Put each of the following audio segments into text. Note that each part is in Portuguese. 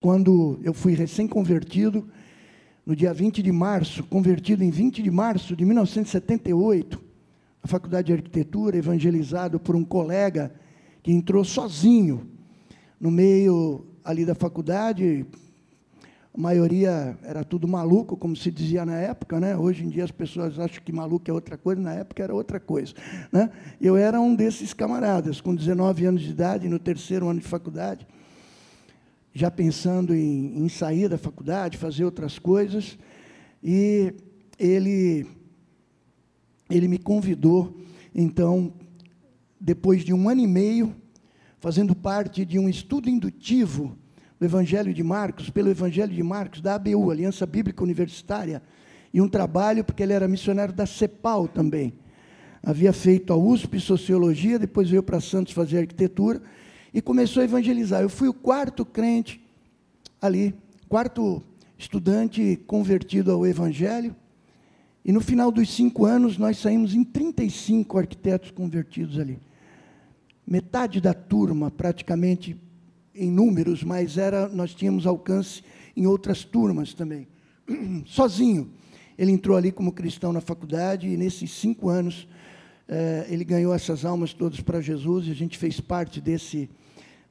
quando eu fui recém-convertido, no dia 20 de março, convertido em 20 de março de 1978, na Faculdade de Arquitetura, evangelizado por um colega que entrou sozinho no meio ali da faculdade. A maioria era tudo maluco, como se dizia na época, né? Hoje em dia as pessoas acham que maluco é outra coisa, na época era outra coisa, né? Eu era um desses camaradas, com 19 anos de idade, no terceiro ano de faculdade já pensando em, em sair da faculdade, fazer outras coisas, e ele, ele me convidou, então, depois de um ano e meio, fazendo parte de um estudo indutivo do Evangelho de Marcos, pelo Evangelho de Marcos, da ABU, Aliança Bíblica Universitária, e um trabalho, porque ele era missionário da CEPAL também. Havia feito a USP Sociologia, depois veio para Santos fazer arquitetura, e começou a evangelizar. Eu fui o quarto crente ali, quarto estudante convertido ao Evangelho. E no final dos cinco anos, nós saímos em 35 arquitetos convertidos ali. Metade da turma, praticamente em números, mas era, nós tínhamos alcance em outras turmas também. Sozinho. Ele entrou ali como cristão na faculdade e nesses cinco anos ele ganhou essas almas todas para Jesus e a gente fez parte desse,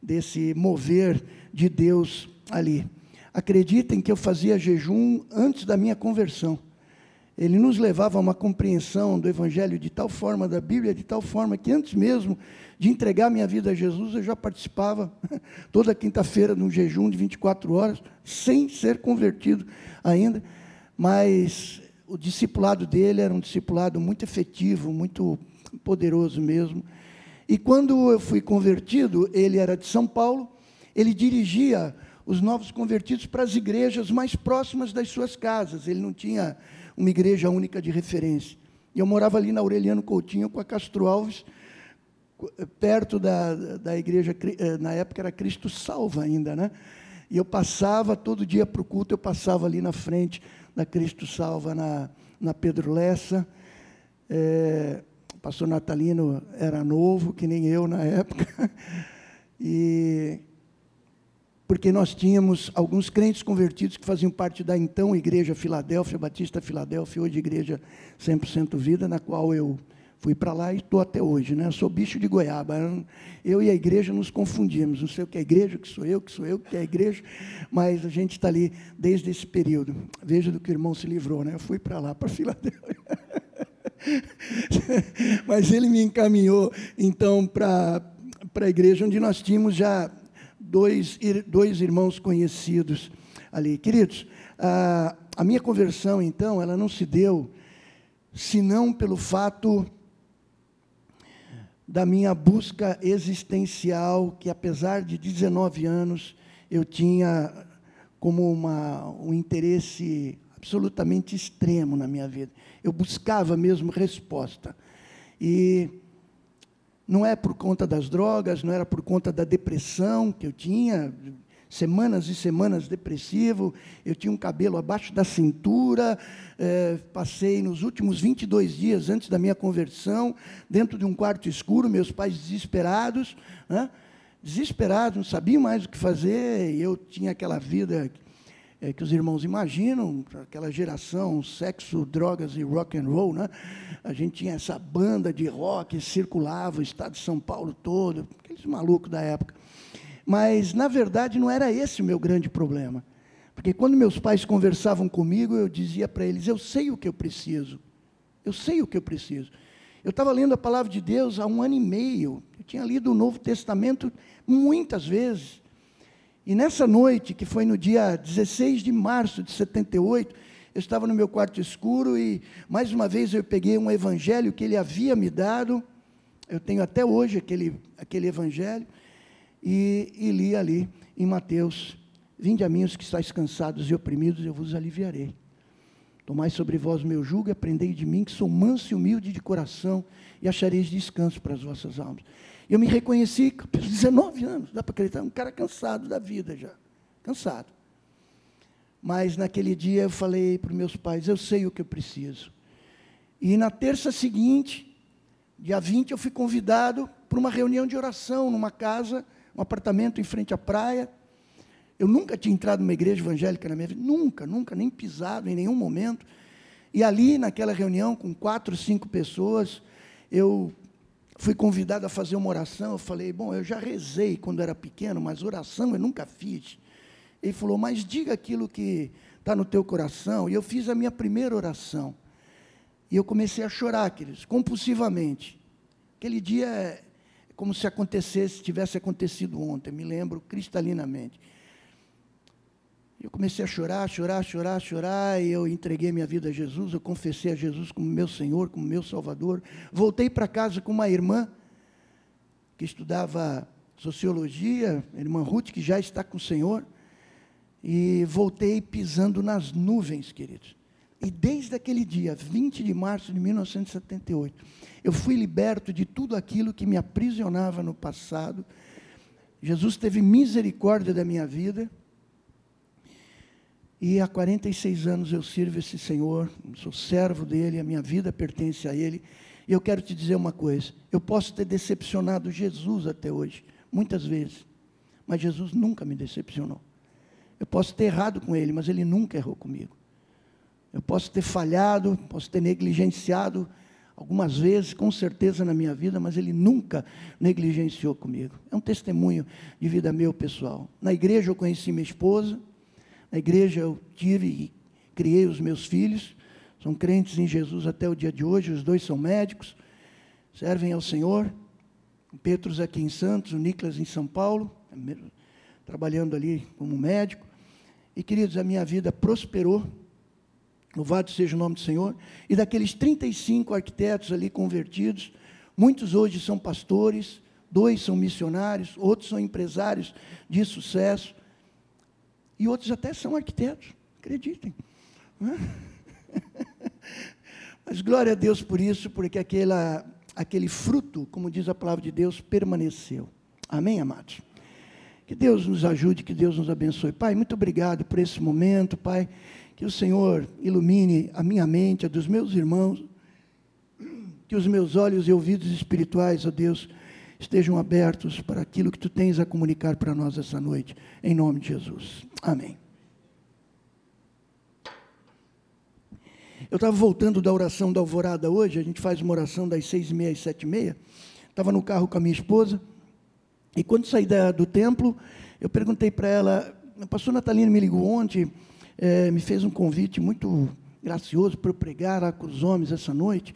desse mover de Deus ali. Acreditem que eu fazia jejum antes da minha conversão. Ele nos levava a uma compreensão do Evangelho de tal forma, da Bíblia de tal forma, que antes mesmo de entregar minha vida a Jesus, eu já participava toda quinta-feira de um jejum de 24 horas, sem ser convertido ainda. Mas o discipulado dele era um discipulado muito efetivo, muito poderoso mesmo. E quando eu fui convertido, ele era de São Paulo, ele dirigia os novos convertidos para as igrejas mais próximas das suas casas. Ele não tinha uma igreja única de referência. E eu morava ali na Aureliano Coutinho com a Castro Alves, perto da, da igreja, na época era Cristo Salva ainda, né? E eu passava todo dia para o culto, eu passava ali na frente da Cristo Salva, na, na Pedro Lessa. É, o pastor Natalino era novo, que nem eu na época. E porque nós tínhamos alguns crentes convertidos que faziam parte da então Igreja Filadélfia, Batista Filadélfia, hoje Igreja 100% Vida, na qual eu fui para lá e estou até hoje. Né? Eu sou bicho de goiaba. Eu e a igreja nos confundimos. Não sei o que é igreja, o que sou eu, o que sou eu, o que é igreja, mas a gente está ali desde esse período. Veja do que o irmão se livrou. Né? Eu fui para lá, para Filadélfia. mas ele me encaminhou, então, para a igreja onde nós tínhamos já dois, dois irmãos conhecidos ali. Queridos, a, a minha conversão, então, ela não se deu senão pelo fato da minha busca existencial, que apesar de 19 anos, eu tinha como uma, um interesse absolutamente extremo na minha vida. Eu buscava mesmo resposta. E não é por conta das drogas, não era por conta da depressão que eu tinha, semanas e semanas depressivo, eu tinha um cabelo abaixo da cintura, é, passei nos últimos 22 dias antes da minha conversão, dentro de um quarto escuro, meus pais desesperados, né? desesperados, não sabiam mais o que fazer, eu tinha aquela vida é, que os irmãos imaginam, aquela geração sexo, drogas e rock and roll, né? A gente tinha essa banda de rock circulava o estado de São Paulo todo, aqueles malucos da época. Mas na verdade não era esse o meu grande problema, porque quando meus pais conversavam comigo, eu dizia para eles: eu sei o que eu preciso, eu sei o que eu preciso. Eu estava lendo a palavra de Deus há um ano e meio. Eu tinha lido o Novo Testamento muitas vezes. E nessa noite, que foi no dia 16 de março de 78, eu estava no meu quarto escuro e, mais uma vez, eu peguei um evangelho que ele havia me dado. Eu tenho até hoje aquele, aquele evangelho. E, e li ali em Mateus: Vinde a mim os que estáis cansados e oprimidos, eu vos aliviarei. Tomai sobre vós o meu jugo e aprendei de mim, que sou manso e humilde de coração, e achareis descanso para as vossas almas. Eu me reconheci com 19 anos, dá para acreditar, um cara cansado da vida já, cansado. Mas naquele dia eu falei para meus pais, eu sei o que eu preciso. E na terça seguinte, dia 20, eu fui convidado para uma reunião de oração numa casa, um apartamento em frente à praia. Eu nunca tinha entrado numa igreja evangélica na minha vida, nunca, nunca, nem pisado em nenhum momento. E ali, naquela reunião, com quatro, cinco pessoas, eu fui convidado a fazer uma oração. Eu falei, bom, eu já rezei quando era pequeno, mas oração eu nunca fiz. Ele falou, mas diga aquilo que está no teu coração. E eu fiz a minha primeira oração. E eu comecei a chorar, queridos, compulsivamente. Aquele dia como se acontecesse, tivesse acontecido ontem, me lembro cristalinamente. Eu comecei a chorar, chorar, chorar, chorar, e eu entreguei minha vida a Jesus, eu confessei a Jesus como meu Senhor, como meu Salvador. Voltei para casa com uma irmã que estudava sociologia, a irmã Ruth, que já está com o Senhor, e voltei pisando nas nuvens, queridos. E desde aquele dia, 20 de março de 1978, eu fui liberto de tudo aquilo que me aprisionava no passado. Jesus teve misericórdia da minha vida e há 46 anos eu sirvo esse Senhor, sou servo dele, a minha vida pertence a ele. E eu quero te dizer uma coisa: eu posso ter decepcionado Jesus até hoje, muitas vezes, mas Jesus nunca me decepcionou. Eu posso ter errado com ele, mas ele nunca errou comigo. Eu posso ter falhado, posso ter negligenciado algumas vezes, com certeza na minha vida, mas ele nunca negligenciou comigo. É um testemunho de vida meu pessoal. Na igreja eu conheci minha esposa, na igreja eu tive e criei os meus filhos, são crentes em Jesus até o dia de hoje, os dois são médicos, servem ao Senhor. O Petros aqui em Santos, o Nicolas em São Paulo, trabalhando ali como médico. E queridos, a minha vida prosperou. Louvado seja o nome do Senhor. E daqueles 35 arquitetos ali convertidos, muitos hoje são pastores, dois são missionários, outros são empresários de sucesso. E outros até são arquitetos, acreditem. Mas glória a Deus por isso, porque aquela, aquele fruto, como diz a palavra de Deus, permaneceu. Amém, amados? Que Deus nos ajude, que Deus nos abençoe. Pai, muito obrigado por esse momento, Pai. Que o Senhor ilumine a minha mente, a dos meus irmãos. Que os meus olhos e ouvidos espirituais, ó Deus, estejam abertos para aquilo que tu tens a comunicar para nós essa noite, em nome de Jesus. Amém. Eu estava voltando da oração da alvorada hoje, a gente faz uma oração das seis e meia às sete e meia. Estava no carro com a minha esposa, e quando saí da, do templo, eu perguntei para ela, a pastor Natalina me ligou ontem, é, me fez um convite muito gracioso para eu pregar com os homens essa noite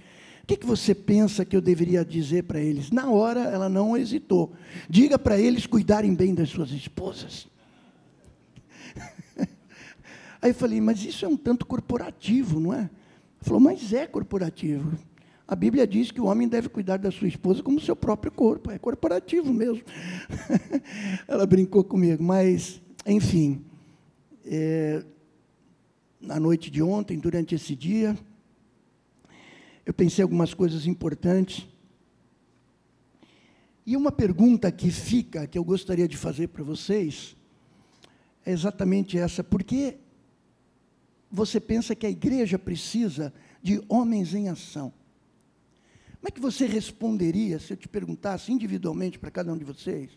que, que você pensa que eu deveria dizer para eles? Na hora, ela não hesitou. Diga para eles cuidarem bem das suas esposas. Aí eu falei, mas isso é um tanto corporativo, não é? Ela falou, mas é corporativo. A Bíblia diz que o homem deve cuidar da sua esposa como seu próprio corpo. É corporativo mesmo. Ela brincou comigo, mas, enfim. É, na noite de ontem, durante esse dia, eu pensei algumas coisas importantes. E uma pergunta que fica, que eu gostaria de fazer para vocês, é exatamente essa: por que você pensa que a igreja precisa de homens em ação? Como é que você responderia se eu te perguntasse individualmente para cada um de vocês?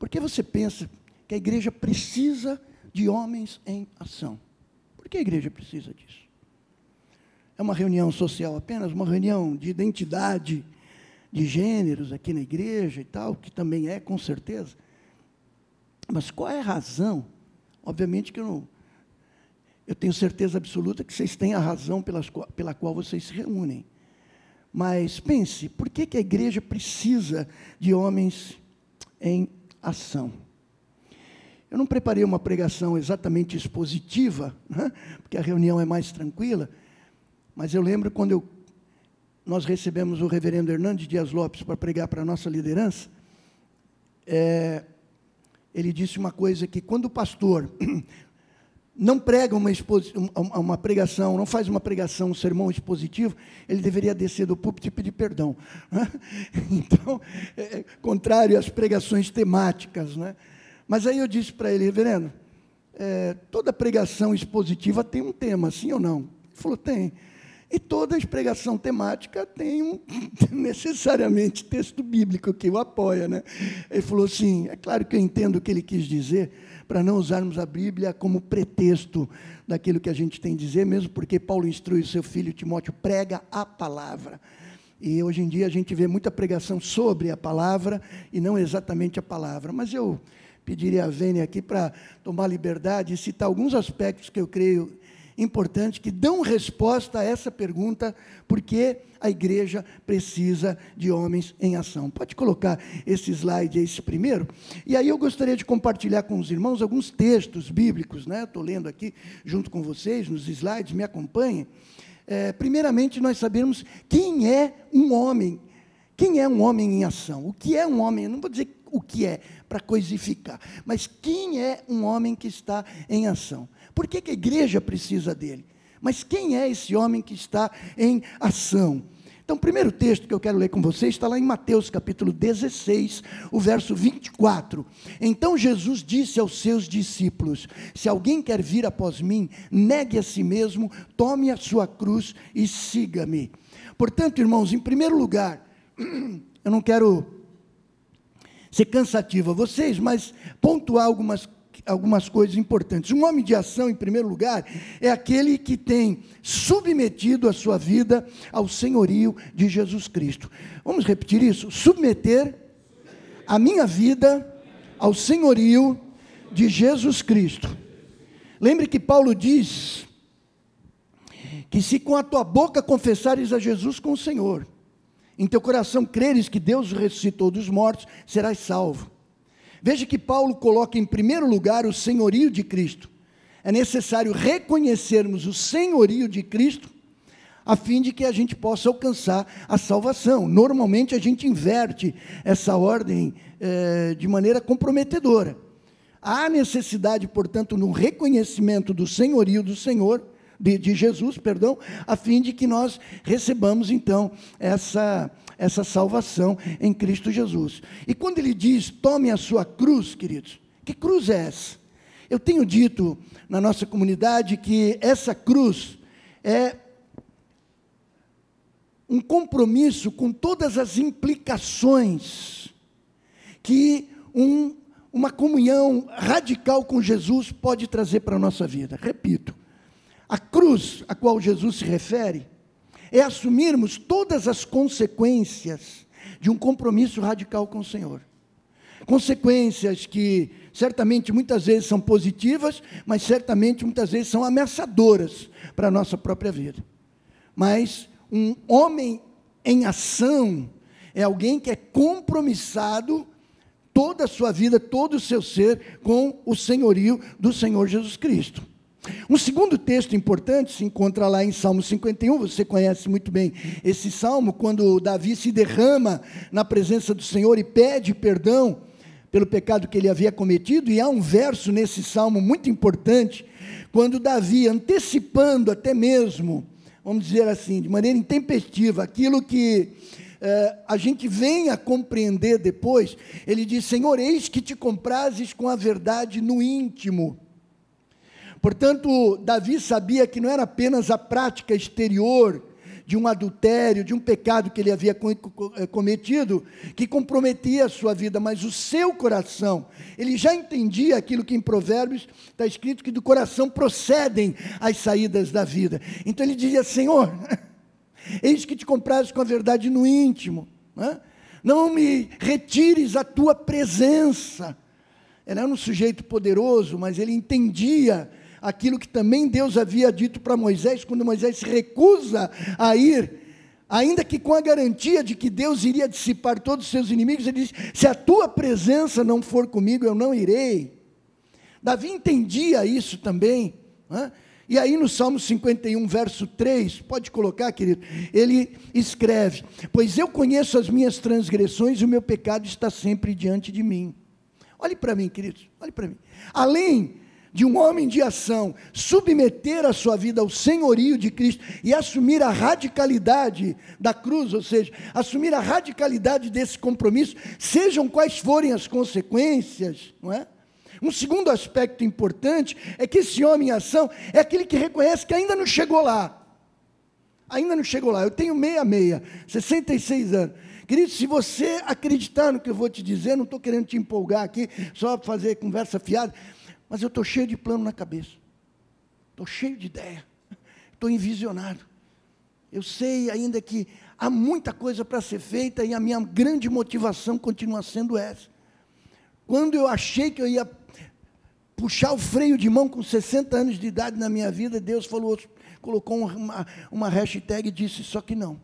Por que você pensa que a igreja precisa de homens em ação? Por que a igreja precisa disso? é uma reunião social apenas, uma reunião de identidade de gêneros aqui na igreja e tal, que também é, com certeza. Mas qual é a razão? Obviamente que eu não. Eu tenho certeza absoluta que vocês têm a razão pelas, pela qual vocês se reúnem. Mas pense, por que, que a igreja precisa de homens em ação? Eu não preparei uma pregação exatamente expositiva, né? porque a reunião é mais tranquila, mas eu lembro quando eu, nós recebemos o reverendo Hernandes Dias Lopes para pregar para a nossa liderança, é, ele disse uma coisa que quando o pastor não prega uma, uma, pregação, não faz uma pregação, um sermão expositivo, ele deveria descer do púlpito e pedir perdão. Né? Então, é, é, contrário às pregações temáticas. Né? Mas aí eu disse para ele, reverendo, é, toda pregação expositiva tem um tema, sim ou não? Ele falou, tem. E toda pregação temática tem um, necessariamente texto bíblico que o apoia. Né? Ele falou assim: é claro que eu entendo o que ele quis dizer, para não usarmos a Bíblia como pretexto daquilo que a gente tem a dizer, mesmo porque Paulo instrui o seu filho Timóteo, prega a palavra. E hoje em dia a gente vê muita pregação sobre a palavra e não exatamente a palavra. Mas eu pediria a Vênia aqui para tomar liberdade e citar alguns aspectos que eu creio importantes que dão resposta a essa pergunta, porque a igreja precisa de homens em ação. Pode colocar esse slide, esse primeiro? E aí eu gostaria de compartilhar com os irmãos alguns textos bíblicos, né? Estou lendo aqui junto com vocês nos slides, me acompanhem. É, primeiramente, nós sabemos quem é um homem. Quem é um homem em ação? O que é um homem? Eu não vou dizer o que é, para coisificar, mas quem é um homem que está em ação? Por que, que a igreja precisa dele? Mas quem é esse homem que está em ação? Então, o primeiro texto que eu quero ler com vocês está lá em Mateus capítulo 16, o verso 24. Então Jesus disse aos seus discípulos: Se alguém quer vir após mim, negue a si mesmo, tome a sua cruz e siga-me. Portanto, irmãos, em primeiro lugar, eu não quero ser cansativo a vocês, mas pontuar algumas algumas coisas importantes. Um homem de ação, em primeiro lugar, é aquele que tem submetido a sua vida ao senhorio de Jesus Cristo. Vamos repetir isso? Submeter a minha vida ao senhorio de Jesus Cristo. Lembre que Paulo diz que se com a tua boca confessares a Jesus como Senhor, em teu coração creres que Deus ressuscitou dos mortos, serás salvo. Veja que Paulo coloca em primeiro lugar o senhorio de Cristo. É necessário reconhecermos o senhorio de Cristo a fim de que a gente possa alcançar a salvação. Normalmente a gente inverte essa ordem é, de maneira comprometedora. Há necessidade, portanto, no reconhecimento do senhorio do Senhor, de, de Jesus, perdão, a fim de que nós recebamos então essa essa salvação em Cristo Jesus. E quando ele diz, tome a sua cruz, queridos, que cruz é essa? Eu tenho dito na nossa comunidade que essa cruz é um compromisso com todas as implicações que um, uma comunhão radical com Jesus pode trazer para a nossa vida. Repito, a cruz a qual Jesus se refere é assumirmos todas as consequências de um compromisso radical com o Senhor. Consequências que certamente muitas vezes são positivas, mas certamente muitas vezes são ameaçadoras para a nossa própria vida. Mas um homem em ação é alguém que é compromissado toda a sua vida, todo o seu ser com o senhorio do Senhor Jesus Cristo. Um segundo texto importante se encontra lá em Salmo 51, você conhece muito bem esse salmo, quando Davi se derrama na presença do Senhor e pede perdão pelo pecado que ele havia cometido, e há um verso nesse salmo muito importante, quando Davi, antecipando até mesmo, vamos dizer assim, de maneira intempestiva, aquilo que eh, a gente vem a compreender depois, ele diz: Senhor, eis que te comprases com a verdade no íntimo Portanto, Davi sabia que não era apenas a prática exterior de um adultério, de um pecado que ele havia eh, cometido, que comprometia a sua vida, mas o seu coração. Ele já entendia aquilo que em Provérbios está escrito que do coração procedem as saídas da vida. Então ele dizia: Senhor, eis que te compraste com a verdade no íntimo, né? não me retires a tua presença. Ele era um sujeito poderoso, mas ele entendia aquilo que também Deus havia dito para Moisés, quando Moisés se recusa a ir, ainda que com a garantia de que Deus iria dissipar todos os seus inimigos, ele diz: Se a tua presença não for comigo, eu não irei. Davi entendia isso também. Né? E aí no Salmo 51, verso 3, pode colocar, querido, ele escreve: Pois eu conheço as minhas transgressões e o meu pecado está sempre diante de mim. Olhe para mim, queridos, olhe para mim. Além de um homem de ação submeter a sua vida ao senhorio de Cristo e assumir a radicalidade da cruz, ou seja, assumir a radicalidade desse compromisso, sejam quais forem as consequências, não é? Um segundo aspecto importante é que esse homem em ação é aquele que reconhece que ainda não chegou lá. Ainda não chegou lá. Eu tenho meia meia, 66 anos. Querido, se você acreditar no que eu vou te dizer, não estou querendo te empolgar aqui, só fazer conversa fiada, mas eu estou cheio de plano na cabeça. Estou cheio de ideia. Estou envisionado. Eu sei ainda que há muita coisa para ser feita e a minha grande motivação continua sendo essa. Quando eu achei que eu ia puxar o freio de mão com 60 anos de idade na minha vida, Deus falou, colocou uma, uma hashtag e disse, só que não.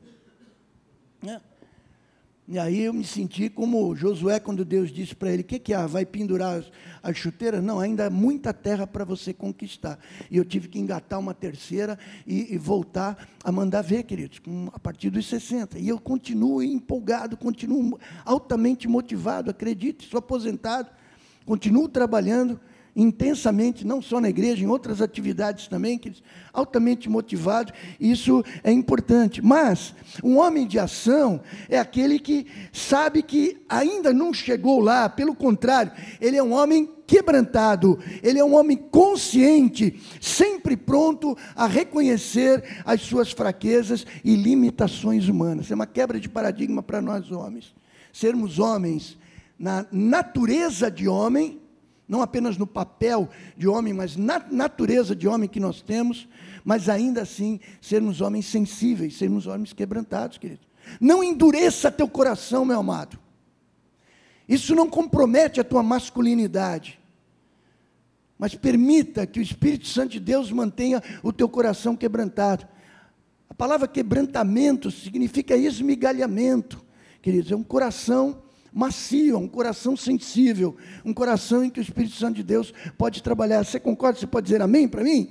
Né? E aí eu me senti como Josué, quando Deus disse para ele: O que, que há? Vai pendurar as, as chuteiras? Não, ainda há muita terra para você conquistar. E eu tive que engatar uma terceira e, e voltar a mandar ver, queridos, com, a partir dos 60. E eu continuo empolgado, continuo altamente motivado, acredite, sou aposentado, continuo trabalhando intensamente, não só na igreja, em outras atividades também, que altamente motivado, isso é importante. Mas um homem de ação é aquele que sabe que ainda não chegou lá, pelo contrário, ele é um homem quebrantado, ele é um homem consciente, sempre pronto a reconhecer as suas fraquezas e limitações humanas. É uma quebra de paradigma para nós homens. Sermos homens na natureza de homem, não apenas no papel de homem, mas na natureza de homem que nós temos, mas ainda assim sermos homens sensíveis, sermos homens quebrantados, querido. Não endureça teu coração, meu amado. Isso não compromete a tua masculinidade. Mas permita que o Espírito Santo de Deus mantenha o teu coração quebrantado. A palavra quebrantamento significa esmigalhamento, queridos, é um coração macio, um coração sensível, um coração em que o Espírito Santo de Deus pode trabalhar. Você concorda? Você pode dizer amém para mim?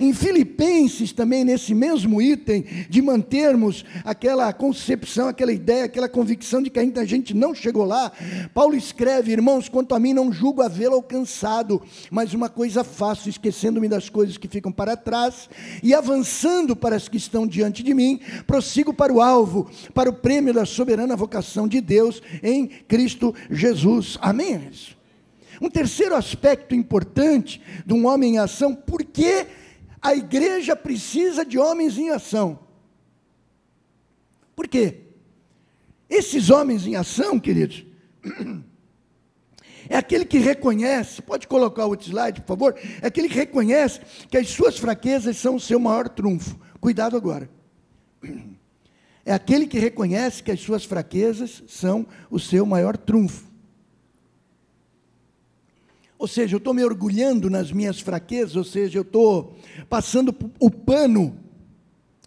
Em Filipenses, também nesse mesmo item, de mantermos aquela concepção, aquela ideia, aquela convicção de que ainda a gente não chegou lá, Paulo escreve: Irmãos, quanto a mim, não julgo havê-lo alcançado, mas uma coisa faço, esquecendo-me das coisas que ficam para trás e avançando para as que estão diante de mim, prossigo para o alvo, para o prêmio da soberana vocação de Deus em Cristo Jesus. Amém? Um terceiro aspecto importante de um homem em ação, por que a igreja precisa de homens em ação. Por quê? Esses homens em ação, queridos, é aquele que reconhece, pode colocar o outro slide, por favor? É aquele que reconhece que as suas fraquezas são o seu maior trunfo. Cuidado agora. É aquele que reconhece que as suas fraquezas são o seu maior trunfo. Ou seja, eu estou me orgulhando nas minhas fraquezas, ou seja, eu estou passando o pano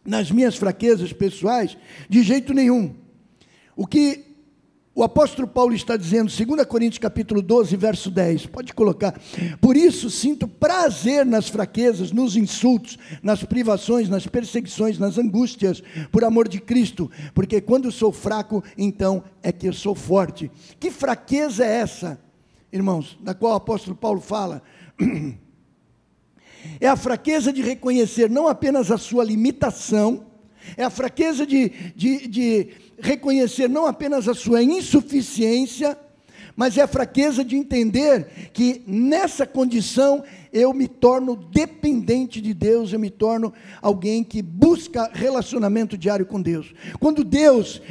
nas minhas fraquezas pessoais, de jeito nenhum. O que o apóstolo Paulo está dizendo, 2 Coríntios capítulo 12, verso 10, pode colocar. Por isso sinto prazer nas fraquezas, nos insultos, nas privações, nas perseguições, nas angústias, por amor de Cristo, porque quando sou fraco, então é que eu sou forte. Que fraqueza é essa? Irmãos, da qual o apóstolo Paulo fala, é a fraqueza de reconhecer não apenas a sua limitação, é a fraqueza de, de, de reconhecer não apenas a sua insuficiência, mas é a fraqueza de entender que nessa condição eu me torno dependente de Deus, eu me torno alguém que busca relacionamento diário com Deus. Quando Deus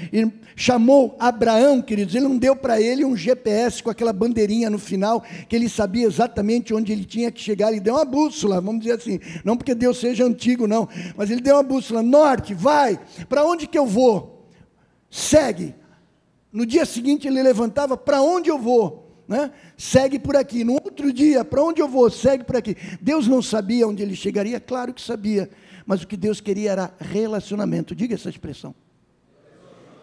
chamou Abraão, queridos, ele não deu para ele um GPS com aquela bandeirinha no final, que ele sabia exatamente onde ele tinha que chegar, ele deu uma bússola, vamos dizer assim, não porque Deus seja antigo, não, mas ele deu uma bússola, norte, vai, para onde que eu vou? Segue. No dia seguinte ele levantava, para onde eu vou? Né? segue por aqui. No outro dia, para onde eu vou? Segue por aqui. Deus não sabia onde ele chegaria? Claro que sabia. Mas o que Deus queria era relacionamento. Diga essa expressão.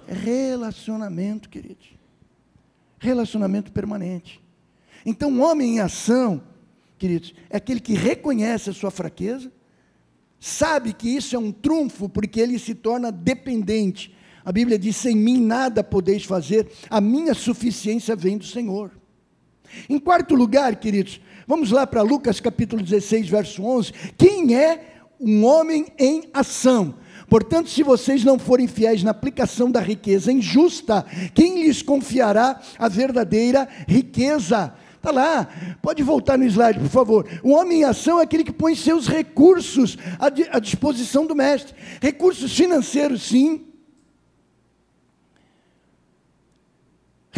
Relacionamento, queridos. Relacionamento permanente. Então, um homem em ação, queridos, é aquele que reconhece a sua fraqueza, sabe que isso é um trunfo, porque ele se torna dependente. A Bíblia diz: sem mim nada podeis fazer, a minha suficiência vem do Senhor. Em quarto lugar, queridos, vamos lá para Lucas capítulo 16, verso 11. Quem é um homem em ação? Portanto, se vocês não forem fiéis na aplicação da riqueza injusta, quem lhes confiará a verdadeira riqueza? Está lá, pode voltar no slide, por favor. O homem em ação é aquele que põe seus recursos à, disposição do mestre. Recursos financeiros, sim.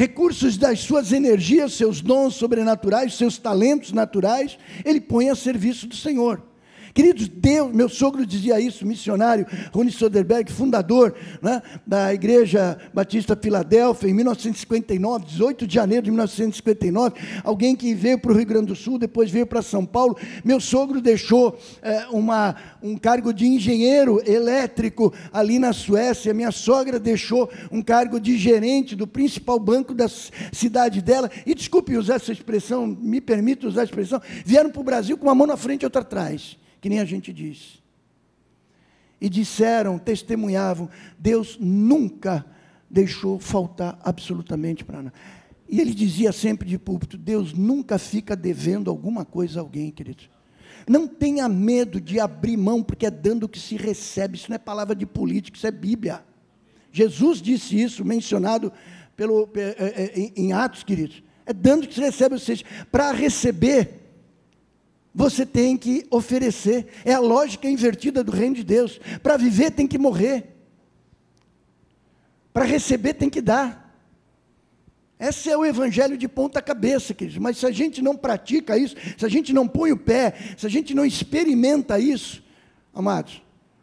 Recursos das suas energias, seus dons sobrenaturais, seus talentos naturais, ele põe a serviço do Senhor. Queridos, Deus, meu sogro dizia isso, missionário, Rony Soderberg, fundador né, da Igreja Batista Filadélfia, em 1959, 18 de janeiro de 1959, alguém que veio para o Rio Grande do Sul, depois veio para São Paulo. Meu sogro deixou é, uma, um cargo de engenheiro elétrico ali na Suécia, minha sogra deixou um cargo de gerente do principal banco da cidade dela, e desculpe usar essa expressão, me permite usar a expressão, vieram para o Brasil com uma mão na frente e outra atrás que nem a gente diz. E disseram, testemunhavam, Deus nunca deixou faltar absolutamente para nada. E ele dizia sempre de púlpito: Deus nunca fica devendo alguma coisa a alguém, querido. Não tenha medo de abrir mão, porque é dando que se recebe. Isso não é palavra de político, isso é Bíblia. Jesus disse isso, mencionado pelo, é, é, em Atos, queridos. É dando que se recebe, ou seja, para receber você tem que oferecer. É a lógica invertida do reino de Deus. Para viver tem que morrer. Para receber tem que dar. Esse é o evangelho de ponta cabeça, queridos. Mas se a gente não pratica isso, se a gente não põe o pé, se a gente não experimenta isso, amados,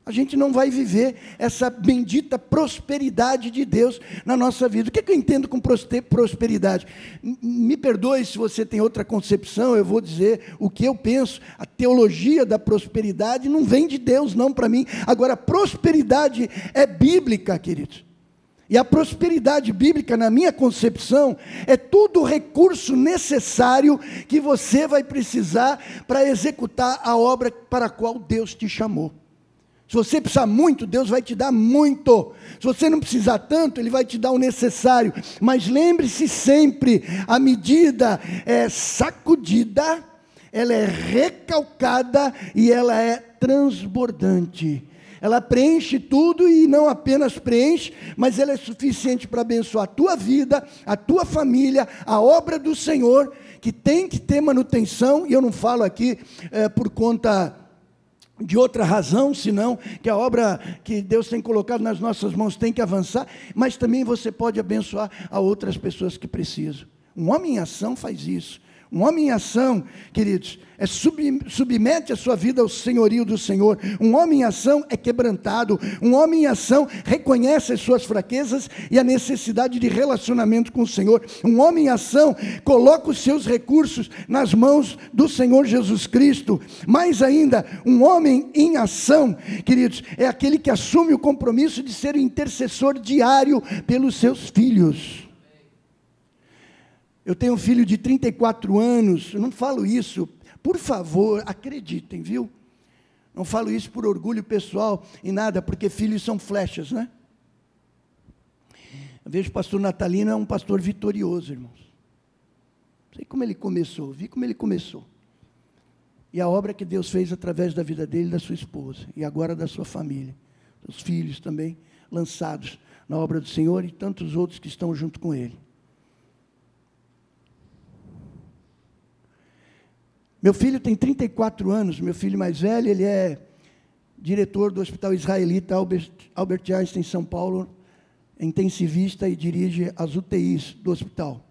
a gente não vai viver essa bendita prosperidade de Deus na nossa vida. O que, é que eu entendo com prosperidade? Me perdoe se você tem outra concepção, eu vou dizer o que eu penso. A teologia da prosperidade não vem de Deus, não para mim. Agora, prosperidade é bíblica, queridos. E a prosperidade bíblica, na minha concepção, é todo o recurso necessário que você vai precisar para executar a obra para a qual Deus te chamou. Se você precisar muito, Deus vai te dar muito. Se você não precisar tanto, Ele vai te dar o necessário. Mas lembre-se sempre: a medida é sacudida, ela é recalcada e ela é transbordante. Ela preenche tudo e não apenas preenche, mas ela é suficiente para abençoar a tua vida, a tua família, a obra do Senhor, que tem que ter manutenção. E eu não falo aqui é, por conta de outra razão, senão que a obra que Deus tem colocado nas nossas mãos tem que avançar, mas também você pode abençoar a outras pessoas que precisam. Um homem em ação faz isso. Um homem em ação, queridos, é sub, submete a sua vida ao senhorio do Senhor. Um homem em ação é quebrantado. Um homem em ação reconhece as suas fraquezas e a necessidade de relacionamento com o Senhor. Um homem em ação coloca os seus recursos nas mãos do Senhor Jesus Cristo. Mais ainda, um homem em ação, queridos, é aquele que assume o compromisso de ser o intercessor diário pelos seus filhos. Eu tenho um filho de 34 anos, eu não falo isso, por favor, acreditem, viu? Não falo isso por orgulho pessoal e nada, porque filhos são flechas, né? Eu vejo o pastor Natalino é um pastor vitorioso, irmãos. Sei como ele começou, vi como ele começou. E a obra que Deus fez através da vida dele da sua esposa, e agora da sua família, dos filhos também lançados na obra do Senhor e tantos outros que estão junto com ele. Meu filho tem 34 anos, meu filho mais velho, ele é diretor do Hospital Israelita Albert, Albert Einstein, São Paulo, intensivista e dirige as UTIs do hospital.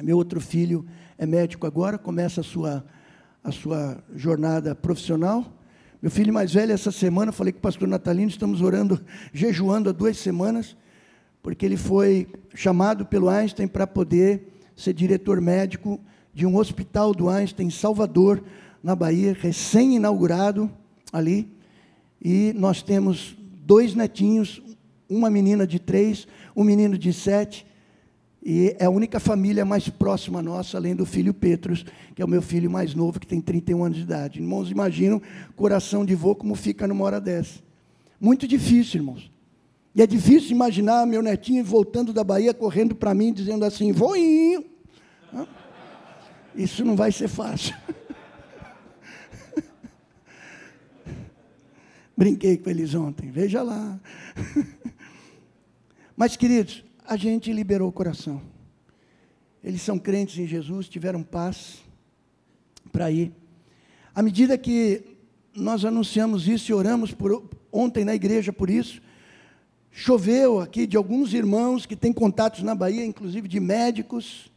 Meu outro filho é médico agora, começa a sua, a sua jornada profissional. Meu filho mais velho, essa semana, falei com o pastor Natalino, estamos orando, jejuando há duas semanas, porque ele foi chamado pelo Einstein para poder ser diretor médico de um hospital do Einstein em Salvador, na Bahia, recém-inaugurado ali. E nós temos dois netinhos, uma menina de três, um menino de sete. E é a única família mais próxima nossa, além do filho Petros, que é o meu filho mais novo, que tem 31 anos de idade. Irmãos, imaginam coração de vô como fica numa hora dessa. Muito difícil, irmãos. E é difícil imaginar meu netinho voltando da Bahia, correndo para mim, dizendo assim: voinho. Isso não vai ser fácil. Brinquei com eles ontem, veja lá. Mas, queridos, a gente liberou o coração. eles são crentes em Jesus, tiveram paz para ir. À medida que nós anunciamos isso e oramos por, ontem na igreja por isso, choveu aqui de alguns irmãos que têm contatos na Bahia, inclusive de médicos,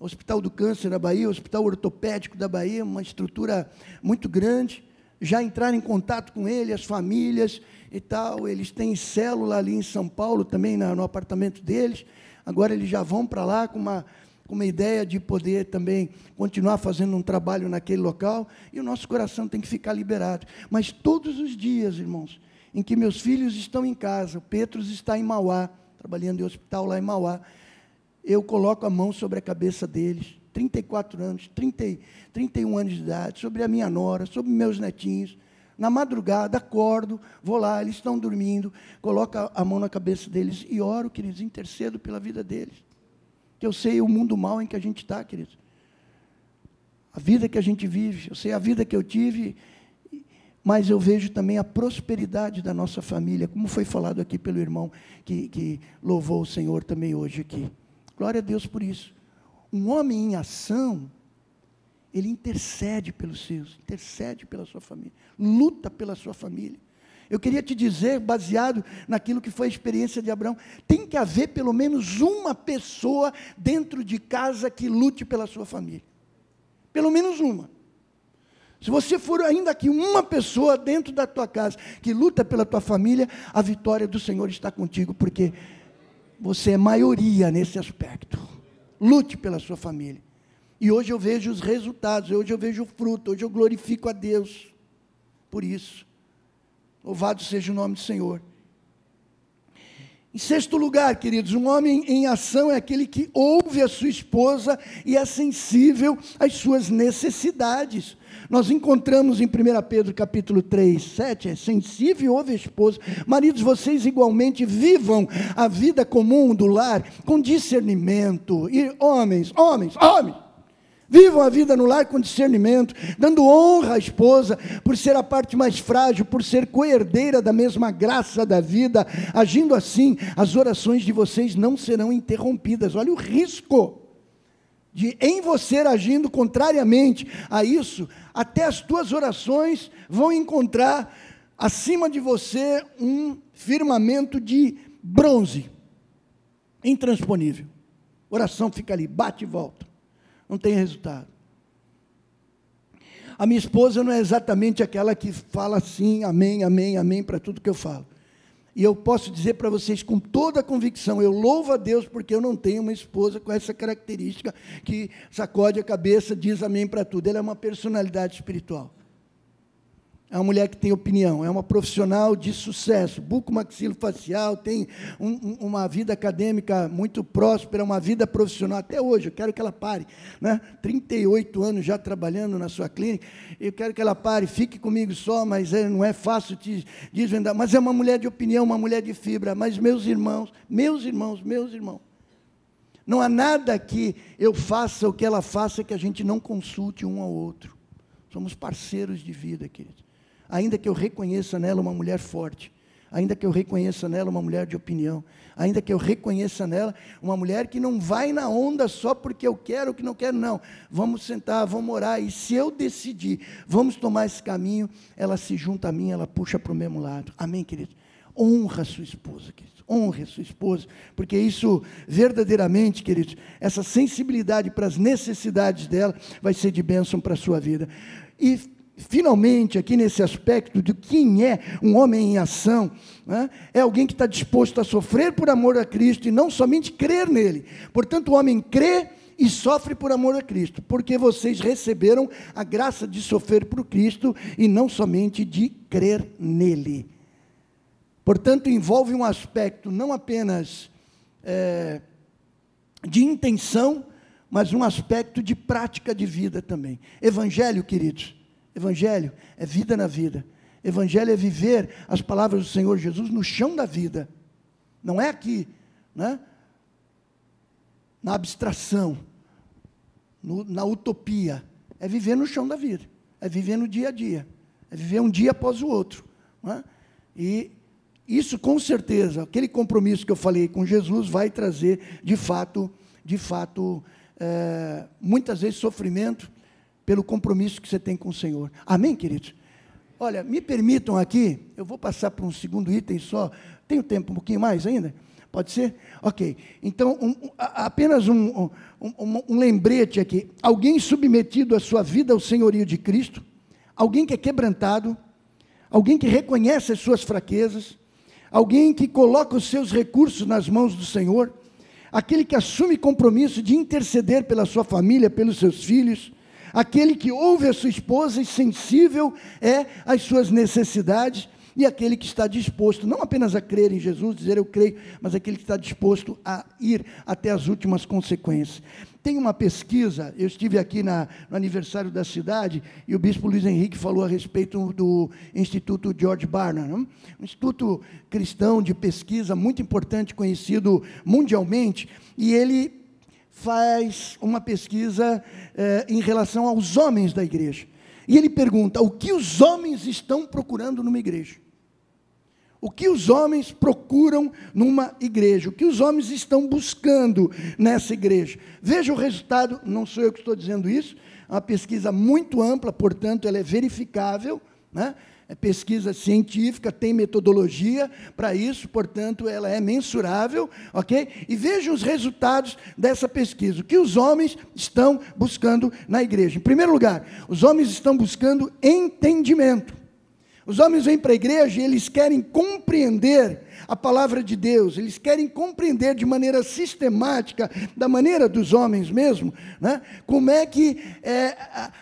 Hospital do Câncer da Bahia, Hospital Ortopédico da Bahia, uma estrutura muito grande, já entraram em contato com ele, as famílias e tal, eles têm célula ali em São Paulo também, no apartamento deles, agora eles já vão para lá com uma, com uma ideia de poder também continuar fazendo um trabalho naquele local, e o nosso coração tem que ficar liberado. Mas todos os dias, irmãos, em que meus filhos estão em casa, o Petros está em Mauá, trabalhando em hospital lá em Mauá, eu coloco a mão sobre a cabeça deles, 34 anos, 30, 31 anos de idade, sobre a minha nora, sobre meus netinhos. Na madrugada, acordo, vou lá, eles estão dormindo, coloco a mão na cabeça deles e oro, queridos, intercedo pela vida deles. Que eu sei o mundo mal em que a gente está, queridos. A vida que a gente vive, eu sei a vida que eu tive, mas eu vejo também a prosperidade da nossa família, como foi falado aqui pelo irmão que, que louvou o Senhor também hoje aqui. Glória a Deus por isso. Um homem em ação, ele intercede pelos seus, intercede pela sua família, luta pela sua família. Eu queria te dizer, baseado naquilo que foi a experiência de Abraão, tem que haver pelo menos uma pessoa dentro de casa que lute pela sua família. Pelo menos uma. Se você for ainda aqui uma pessoa dentro da tua casa que luta pela tua família, a vitória do Senhor está contigo, porque você é maioria nesse aspecto. Lute pela sua família. E hoje eu vejo os resultados, hoje eu vejo o fruto, hoje eu glorifico a Deus por isso. Louvado seja o nome do Senhor. Em sexto lugar, queridos, um homem em ação é aquele que ouve a sua esposa e é sensível às suas necessidades. Nós encontramos em 1 Pedro capítulo 3, 7, é sensível e ouve a esposa. Maridos, vocês igualmente vivam a vida comum do lar com discernimento. E homens, homens, homens, Vivam a vida no lar com discernimento, dando honra à esposa, por ser a parte mais frágil, por ser coerdeira da mesma graça da vida. Agindo assim, as orações de vocês não serão interrompidas. Olha o risco de, em você agindo contrariamente a isso, até as tuas orações vão encontrar acima de você um firmamento de bronze, intransponível. Oração fica ali, bate e volta não tem resultado. A minha esposa não é exatamente aquela que fala assim, amém, amém, amém, para tudo que eu falo. E eu posso dizer para vocês com toda a convicção, eu louvo a Deus porque eu não tenho uma esposa com essa característica que sacode a cabeça, diz amém para tudo. Ela é uma personalidade espiritual. É uma mulher que tem opinião, é uma profissional de sucesso, bucomaxilofacial, tem um, uma vida acadêmica muito próspera, uma vida profissional até hoje. Eu quero que ela pare, né? 38 anos já trabalhando na sua clínica. Eu quero que ela pare, fique comigo só, mas é, não é fácil te desvendar. Mas é uma mulher de opinião, uma mulher de fibra. Mas meus irmãos, meus irmãos, meus irmãos, não há nada que eu faça ou que ela faça que a gente não consulte um ao outro. Somos parceiros de vida, queridos ainda que eu reconheça nela uma mulher forte, ainda que eu reconheça nela uma mulher de opinião, ainda que eu reconheça nela uma mulher que não vai na onda só porque eu quero ou que não quero, não. Vamos sentar, vamos orar, e se eu decidir, vamos tomar esse caminho, ela se junta a mim, ela puxa para o mesmo lado. Amém, querido? Honra a sua esposa, querido. Honre a sua esposa, porque isso verdadeiramente, queridos, essa sensibilidade para as necessidades dela vai ser de bênção para a sua vida. E finalmente, aqui nesse aspecto de quem é um homem em ação, né? é alguém que está disposto a sofrer por amor a Cristo e não somente crer nele. Portanto, o homem crê e sofre por amor a Cristo, porque vocês receberam a graça de sofrer por Cristo e não somente de crer nele. Portanto, envolve um aspecto não apenas é, de intenção, mas um aspecto de prática de vida também. Evangelho, queridos, Evangelho é vida na vida. Evangelho é viver as palavras do Senhor Jesus no chão da vida. Não é aqui, né? na abstração, no, na utopia. É viver no chão da vida. É viver no dia a dia. É viver um dia após o outro. Né? E isso, com certeza, aquele compromisso que eu falei com Jesus vai trazer, de fato, de fato, é, muitas vezes sofrimento pelo compromisso que você tem com o Senhor. Amém, queridos? Olha, me permitam aqui, eu vou passar para um segundo item só. Tenho tempo um pouquinho mais ainda? Pode ser? Ok. Então, um, apenas um, um, um, lembrete aqui. Alguém submetido à sua vida ao senhorio de Cristo, alguém que é quebrantado, alguém que reconhece as suas fraquezas, alguém que coloca os seus recursos nas mãos do Senhor, aquele que assume compromisso de interceder pela sua família, pelos seus filhos, aquele que ouve a sua esposa e sensível é às suas necessidades e aquele que está disposto não apenas a crer em Jesus, dizer eu creio, mas aquele que está disposto a ir até as últimas consequências. Tem uma pesquisa, eu estive aqui na, no aniversário da cidade e o bispo Luiz Henrique falou a respeito do Instituto George Barna, não? um instituto cristão de pesquisa muito importante, conhecido mundialmente, e ele faz uma pesquisa eh, em relação aos homens da igreja. E ele pergunta: o que os homens estão procurando numa igreja? O que os homens procuram numa igreja? O que os homens estão buscando nessa igreja? Veja o resultado, não sou eu que estou dizendo isso, é uma pesquisa muito ampla, portanto, ela é verificável, né? É pesquisa científica, tem metodologia para isso, portanto, ela é mensurável, ok? E veja os resultados dessa pesquisa. O que os homens estão buscando na igreja? Em primeiro lugar, os homens estão buscando entendimento. Os homens vêm para a igreja e eles querem compreender a palavra de Deus, eles querem compreender de maneira sistemática, da maneira dos homens mesmo, né? como é que é,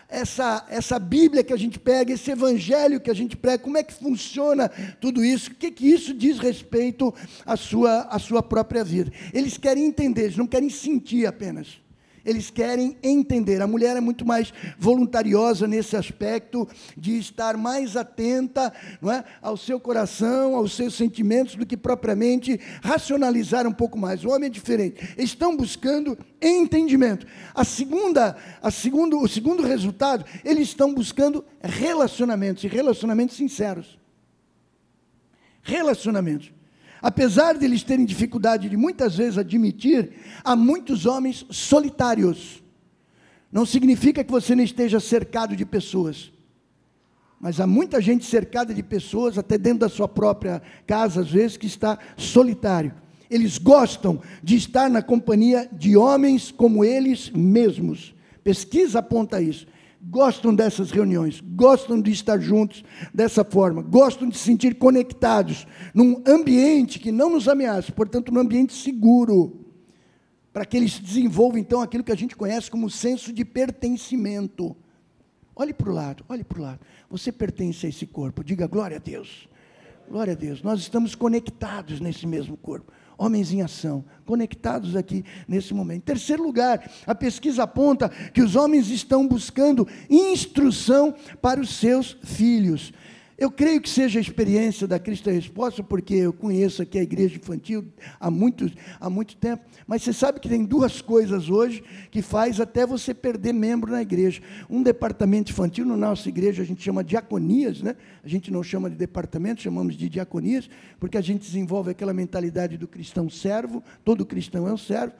essa, essa Bíblia que a gente pega, esse Evangelho que a gente prega, como é que funciona tudo isso, o que, que isso diz respeito à sua, à sua própria vida. Eles querem entender, eles não querem sentir apenas eles querem entender. A mulher é muito mais voluntariosa nesse aspecto de estar mais atenta não é, ao seu coração, aos seus sentimentos, do que propriamente racionalizar um pouco mais. O homem é diferente. Estão buscando entendimento. A segunda, a segundo, o segundo resultado, eles estão buscando relacionamentos, e relacionamentos sinceros. Relacionamentos. Apesar de eles terem dificuldade de muitas vezes admitir, há muitos homens solitários. Não significa que você não esteja cercado de pessoas. Mas há muita gente cercada de pessoas, até dentro da sua própria casa, às vezes, que está solitário. Eles gostam de estar na companhia de homens como eles mesmos. Pesquisa aponta isso gostam dessas reuniões, gostam de estar juntos dessa forma, gostam de se sentir conectados num ambiente que não nos ameaça, portanto, num ambiente seguro, para que eles desenvolvam então aquilo que a gente conhece como senso de pertencimento. Olhe para o lado, olhe para o lado. Você pertence a esse corpo, diga glória a Deus. Glória a Deus. Nós estamos conectados nesse mesmo corpo homens em ação, conectados aqui nesse momento. Em terceiro lugar, a pesquisa aponta que os homens estão buscando instrução para os seus filhos. Eu creio que seja a experiência da Cristo Resposta, porque eu conheço aqui a igreja infantil há muito, há muito tempo, mas você sabe que tem duas coisas hoje que faz até você perder membro na igreja. Um departamento infantil, na nossa igreja a gente chama diaconias, né? a gente não chama de departamento, chamamos de diaconias, porque a gente desenvolve aquela mentalidade do cristão servo, todo cristão é um servo,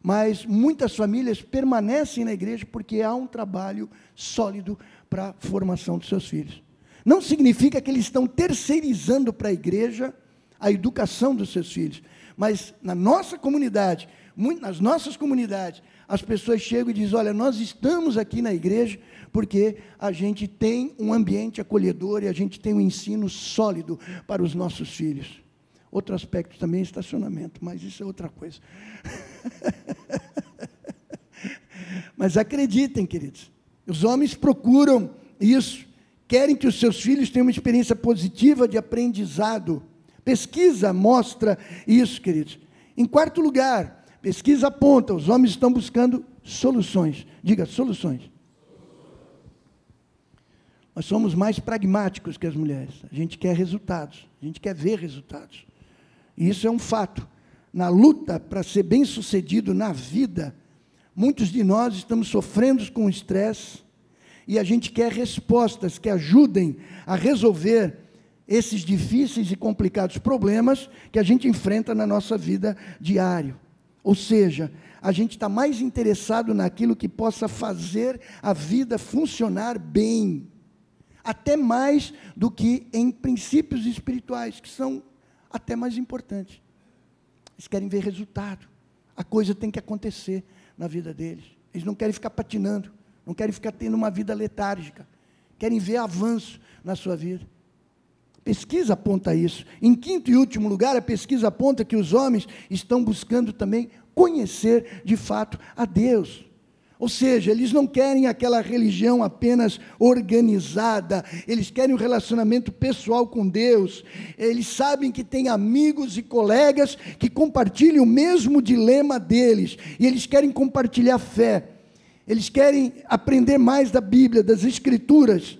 mas muitas famílias permanecem na igreja porque há um trabalho sólido para a formação dos seus filhos. Não significa que eles estão terceirizando para a igreja a educação dos seus filhos. Mas na nossa comunidade, nas nossas comunidades, as pessoas chegam e dizem: Olha, nós estamos aqui na igreja porque a gente tem um ambiente acolhedor e a gente tem um ensino sólido para os nossos filhos. Outro aspecto também é estacionamento, mas isso é outra coisa. mas acreditem, queridos, os homens procuram isso querem que os seus filhos tenham uma experiência positiva de aprendizado. Pesquisa mostra isso, queridos. Em quarto lugar, pesquisa aponta: os homens estão buscando soluções. Diga, soluções. Nós somos mais pragmáticos que as mulheres. A gente quer resultados, a gente quer ver resultados. E isso é um fato. Na luta para ser bem sucedido na vida, muitos de nós estamos sofrendo com estresse, e a gente quer respostas que ajudem a resolver esses difíceis e complicados problemas que a gente enfrenta na nossa vida diária. Ou seja, a gente está mais interessado naquilo que possa fazer a vida funcionar bem, até mais do que em princípios espirituais, que são até mais importantes. Eles querem ver resultado, a coisa tem que acontecer na vida deles. Eles não querem ficar patinando, não querem ficar tendo uma vida letárgica, querem ver avanço na sua vida. Pesquisa aponta isso. Em quinto e último lugar, a pesquisa aponta que os homens estão buscando também conhecer de fato a Deus. Ou seja, eles não querem aquela religião apenas organizada, eles querem um relacionamento pessoal com Deus. Eles sabem que têm amigos e colegas que compartilham o mesmo dilema deles, e eles querem compartilhar fé. Eles querem aprender mais da Bíblia, das Escrituras,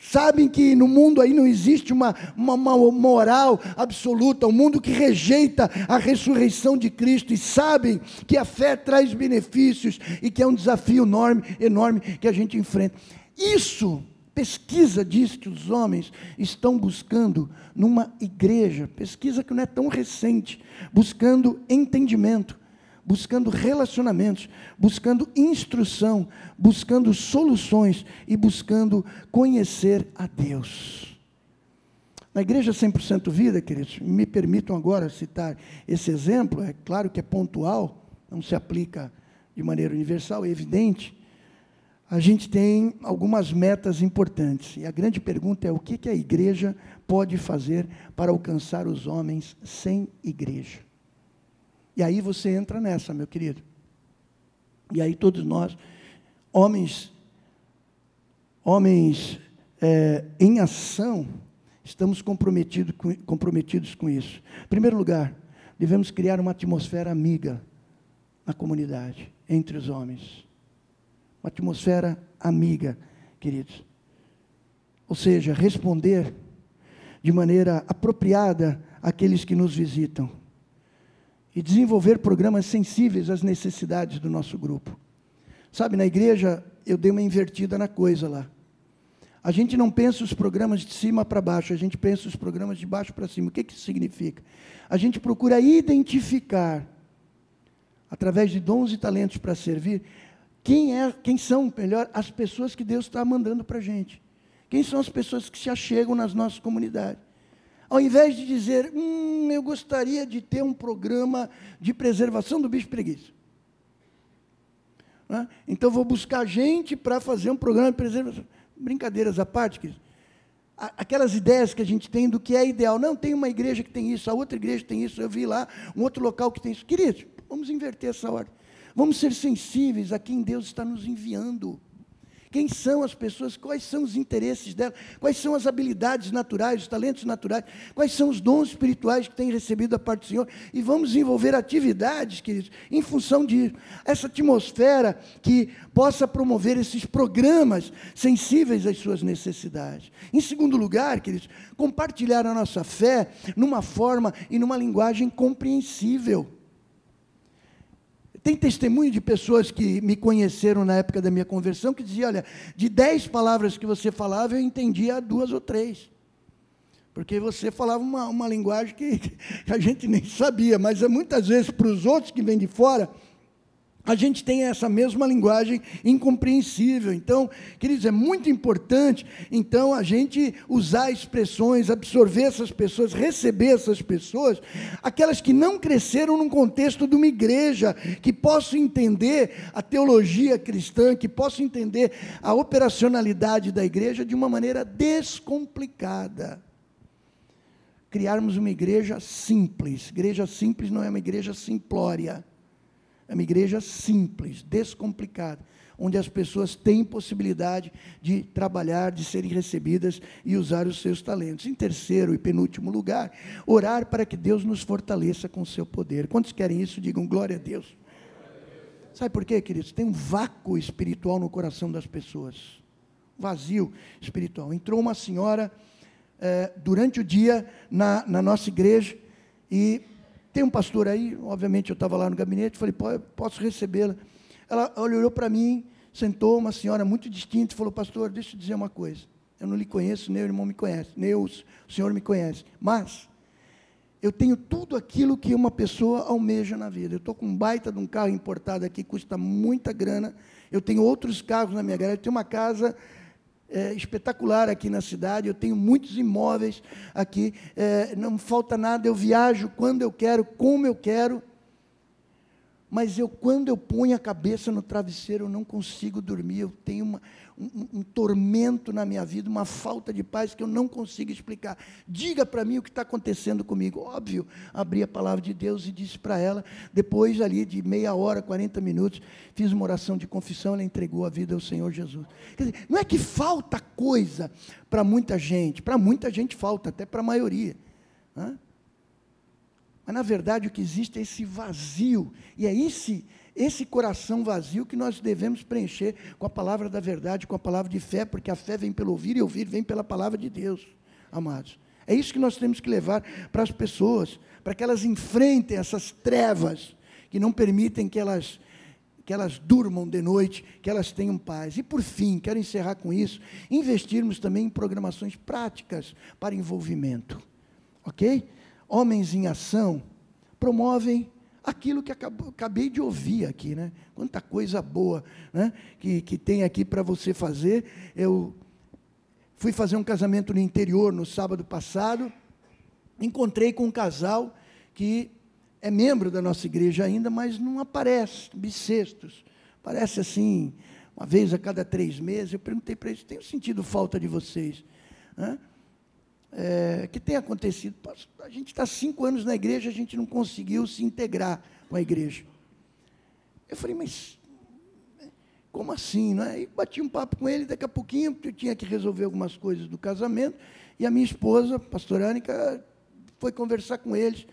Sabem que no mundo aí não existe uma, uma, uma, moral absoluta, um mundo que rejeita a ressurreição de Cristo, e sabem que a fé traz benefícios e que é um desafio enorme, enorme que a gente enfrenta. Isso, pesquisa diz que os homens estão buscando numa igreja, pesquisa que não é tão recente, buscando entendimento, buscando relacionamentos, buscando instrução, buscando soluções e buscando conhecer a Deus. Na igreja 100% vida, queridos, me permitam agora citar esse exemplo, é claro que é pontual, não se aplica de maneira universal, é evidente. A gente tem algumas metas importantes, e a grande pergunta é o que, que a igreja pode fazer para alcançar os homens sem igreja. E aí você entra nessa, meu querido. E aí todos nós, homens, homens é, em ação, estamos comprometidos com, comprometidos com isso. Em primeiro lugar, devemos criar uma atmosfera amiga na comunidade, entre os homens. Uma atmosfera amiga, queridos. Ou seja, responder de maneira apropriada àqueles que nos visitam e desenvolver programas sensíveis às necessidades do nosso grupo. Sabe, na igreja eu dei uma invertida na coisa lá. A gente não pensa os programas de cima para baixo, a gente pensa os programas de baixo para cima. O que, que isso significa? A gente procura identificar, através de dons e talentos para servir, quem, é, quem são, melhor, as pessoas que Deus está mandando para a gente. Quem são as pessoas que se achegam nas nossas comunidades. Ao invés de dizer, hum, eu gostaria de ter um programa de preservação do bicho preguiça. Né? Então vou buscar gente para fazer um programa de preservação. Brincadeiras à parte, queridos. Aquelas ideias que a gente tem do que é ideal. Não, tem uma igreja que tem isso, a outra igreja tem isso, eu vi lá, um outro local que tem isso. Queridos, vamos inverter essa ordem. Vamos ser sensíveis a quem Deus está nos enviando. Quem são as pessoas? Quais são os interesses dela? Quais são as habilidades naturais, os talentos naturais? Quais são os dons espirituais que têm recebido da parte do Senhor? E vamos desenvolver atividades, queridos, em função de essa atmosfera que possa promover esses programas sensíveis às suas necessidades. Em segundo lugar, queridos, compartilhar a nossa fé numa forma e numa linguagem compreensível. Tem testemunho de pessoas que me conheceram na época da minha conversão que diziam: olha, de dez palavras que você falava, eu entendia duas ou três. Porque você falava uma, uma linguagem que, a gente nem sabia, mas é muitas vezes para os outros que vêm de fora, a gente tem essa mesma linguagem incompreensível. Então, queridos, é muito importante, então, a gente usar expressões, absorver essas pessoas, receber essas pessoas, aquelas que não cresceram num contexto de uma igreja, que possam entender a teologia cristã, que possam entender a operacionalidade da igreja de uma maneira descomplicada. Criarmos uma igreja simples. Igreja simples não é uma igreja simplória é uma igreja simples, descomplicada, onde as pessoas têm possibilidade de trabalhar, de serem recebidas e usar os seus talentos. Em terceiro e penúltimo lugar, orar para que Deus nos fortaleça com o seu poder. Quantos querem isso? Digam glória a Deus. Sabe por quê, queridos? Tem um vácuo espiritual no coração das pessoas. Vazio espiritual. Entrou uma senhora é, durante o dia na, na nossa igreja e tem um pastor aí, obviamente eu estava lá no gabinete, falei, posso recebê-la. Ela olhou para mim, sentou, uma senhora muito distinta, falou, pastor, deixa eu dizer uma coisa. Eu não lhe conheço, nem o irmão me conhece, nem o senhor me conhece. Mas, eu tenho tudo aquilo que uma pessoa almeja na vida. Eu estou com um baita de um carro importado aqui, custa muita grana. Eu tenho outros carros na minha garagem. Eu tenho uma casa é, espetacular aqui na cidade. Eu tenho muitos imóveis aqui. É, não falta nada. Eu viajo quando eu quero, como eu quero mas eu, quando eu ponho a cabeça no travesseiro, eu não consigo dormir, eu tenho uma, um, um, tormento na minha vida, uma falta de paz que eu não consigo explicar. Diga para mim o que está acontecendo comigo. Óbvio, abri a palavra de Deus e disse para ela, depois ali de meia hora, 40 minutos, fiz uma oração de confissão, ela entregou a vida ao Senhor Jesus. Quer dizer, não é que falta coisa para muita gente, para muita gente falta, até para a maioria. Né? Mas, na verdade, o que existe é esse vazio. E é esse, esse coração vazio que nós devemos preencher com a palavra da verdade, com a palavra de fé, porque a fé vem pelo ouvir e ouvir vem pela palavra de Deus, amados. É isso que nós temos que levar para as pessoas, para que elas enfrentem essas trevas que não permitem que elas que elas durmam de noite, que elas tenham paz. E por fim, quero encerrar com isso, investirmos também em programações práticas para envolvimento. OK? Homens em Ação, promovem aquilo que acabei de ouvir aqui, né? Quanta coisa boa né? que, que tem aqui para você fazer. Eu fui fazer um casamento no interior no sábado passado, encontrei com um casal que é membro da nossa igreja ainda, mas não aparece, bissextos. Parece assim, uma vez a cada três meses. Eu perguntei para eles: tenho sentido falta de vocês? Né? É, que tem acontecido. A gente está cinco anos na igreja, a gente não conseguiu se integrar com a igreja. Eu falei, mas como assim? Né? E bati um papo com ele, daqui a pouquinho eu tinha que resolver algumas coisas do casamento, e a minha esposa, pastor Ânica, foi conversar com eles.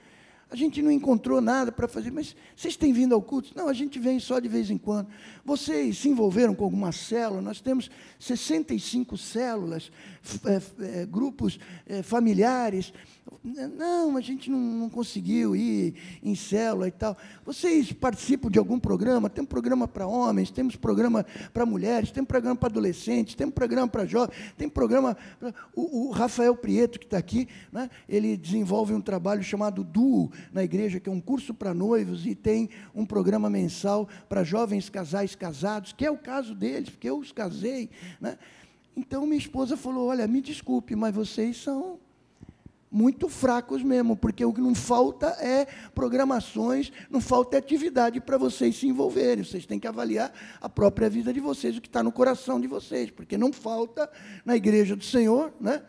A gente não encontrou nada para fazer, mas vocês têm vindo ao culto? Não, a gente vem só de vez em quando. Vocês se envolveram com alguma célula? Nós temos 65 células, é, é, grupos é, familiares. Não, a gente não, não, conseguiu ir em célula e tal. Vocês participam de algum programa? Tem um programa para homens, temos programa para mulheres, tem programa para adolescentes, tem programa para jovens, tem programa. Pra... O, o, Rafael Prieto, que está aqui, né, ele desenvolve um trabalho chamado Duo na igreja, que é um curso para noivos, e tem um programa mensal para jovens casais casados, que é o caso deles, porque eu os casei. Né? Então minha esposa falou: Olha, me desculpe, mas vocês são muito fracos mesmo, porque o que não falta é programações, não falta atividade para vocês se envolverem. Vocês têm que avaliar a própria vida de vocês, o que está no coração de vocês, porque não falta na igreja do Senhor, né?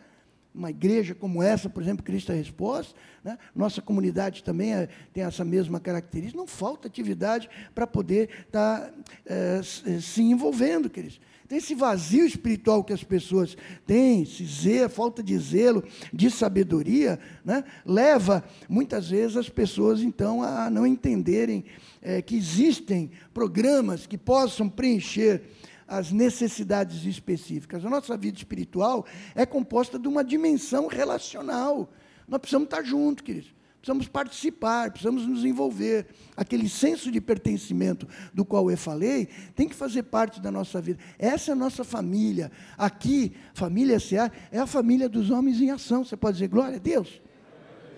Uma igreja como essa, por exemplo, Cristo é a Resposta, né? nossa comunidade também é, tem essa mesma característica, não falta atividade para poder estar tá, é, se envolvendo, queridos. Tem esse vazio espiritual que as pessoas têm, esse zelo, falta de zelo, de sabedoria, né, leva muitas vezes as pessoas então a não entenderem é, que existem programas que possam preencher as necessidades específicas. A nossa vida espiritual é composta de uma dimensão relacional. Nós precisamos estar juntos, queridos precisamos participar, precisamos nos envolver. Aquele senso de pertencimento do qual eu falei tem que fazer parte da nossa vida. Essa é a nossa família. Aqui, família SA, é a família dos homens em ação. Você pode dizer glória a Deus?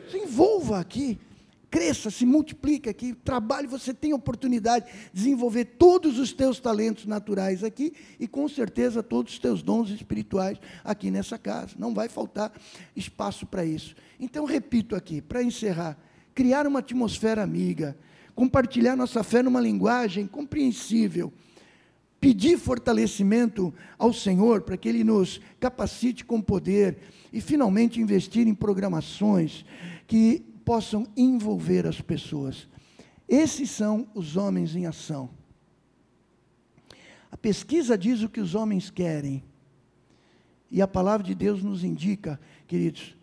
Se envolva aqui cresça, se multiplique aqui, trabalhe, você tem oportunidade de desenvolver todos os teus talentos naturais aqui e com certeza todos os teus dons espirituais aqui nessa casa. Não vai faltar espaço para isso. Então, repito aqui, para encerrar, criar uma atmosfera amiga, compartilhar nossa fé numa linguagem compreensível, pedir fortalecimento ao Senhor para que Ele nos capacite com poder e, finalmente, investir em programações que possam envolver as pessoas. Esses são os homens em ação. A pesquisa diz o que os homens querem. E a palavra de Deus nos indica, queridos,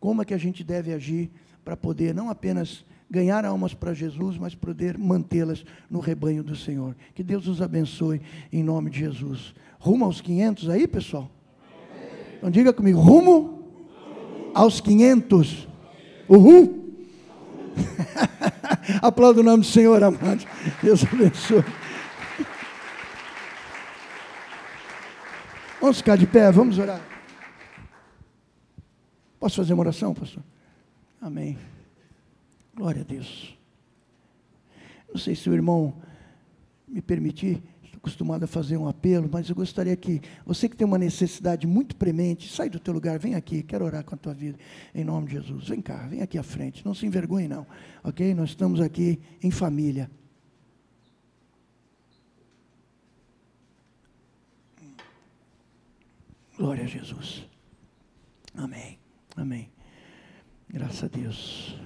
como é que a gente deve agir para poder não apenas ganhar almas para Jesus, mas poder mantê-las no rebanho do Senhor. Que Deus os abençoe em nome de Jesus. Rumo aos 500 aí, pessoal? Então diga comigo, rumo aos 500. Uhul! Aplauda o nome do Senhor, amado. Deus abençoe. Vamos ficar de pé, vamos orar. Posso fazer uma oração, pastor? Amém. Glória a Deus. Não sei se o irmão me permitir, acostumado a fazer um apelo, mas eu gostaria que você que tem uma necessidade muito premente, sai do teu lugar, vem aqui, quero orar com a tua vida, em nome de Jesus. Vem cá, vem aqui à frente, não se envergonhe não, ok? Nós estamos aqui em família. Glória a Jesus. Amém. Amém. Graças a Deus.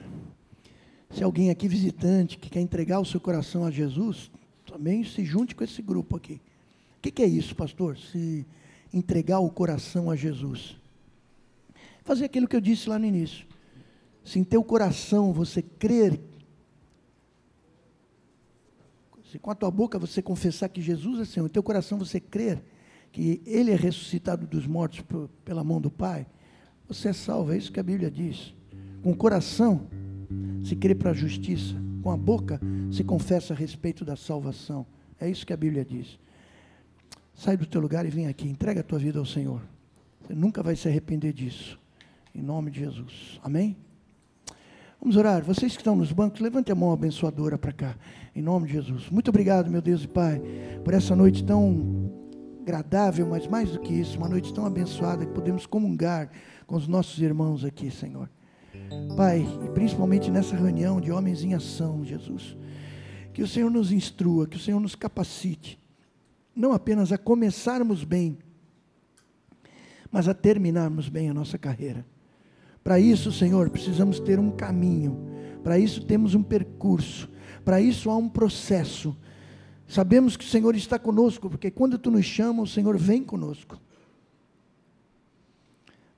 Se alguém aqui visitante que quer entregar o seu coração a Jesus, também se junte com esse grupo aqui. O que, que é isso, pastor? Se entregar o coração a Jesus. Fazer aquilo que eu disse lá no início. Se em teu coração você crer, se com a tua boca você confessar que Jesus é Senhor, em teu coração você crer que Ele é ressuscitado dos mortos pela mão do Pai, você é salvo, é isso que a Bíblia diz. Com o coração se crê para a justiça, com a boca se confessa a respeito da salvação. É isso que a Bíblia diz. Sai do teu lugar e vem aqui, entrega a tua vida ao Senhor. Você nunca vai se arrepender disso. Em nome de Jesus. Amém? Vamos orar. Vocês que estão nos bancos, levante a mão abençoadora para cá. Em nome de Jesus. Muito obrigado, meu Deus e Pai, por essa noite tão agradável, mas mais do que isso, uma noite tão abençoada que podemos comungar com os nossos irmãos aqui, Senhor. Pai, e principalmente nessa reunião de homens em ação, Jesus, que o Senhor nos instrua, que o Senhor nos capacite, não apenas a começarmos bem, mas a terminarmos bem a nossa carreira. Para isso, Senhor, precisamos ter um caminho, para isso temos um percurso, para isso há um processo Sabemos que o Senhor está conosco, porque quando tu nos chama, o Senhor vem conosco.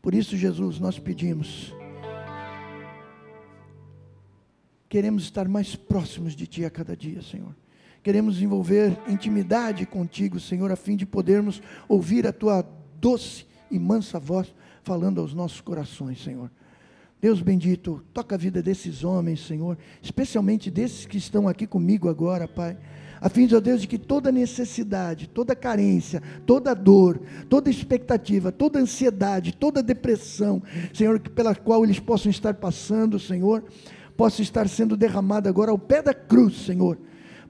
Por isso, Jesus, nós pedimos. Queremos estar mais próximos de Ti a cada dia, Senhor. Queremos desenvolver intimidade contigo, Senhor, a fim de podermos ouvir a Tua doce e mansa voz falando aos nossos corações, Senhor. Deus bendito, toca a vida desses homens, Senhor, especialmente desses que estão aqui comigo agora, Pai a fim, ó Deus, de que toda necessidade, toda carência, toda dor, toda expectativa, toda ansiedade, toda depressão, Senhor, pela qual eles possam estar passando, Senhor, possa estar sendo derramada agora ao pé da cruz, Senhor,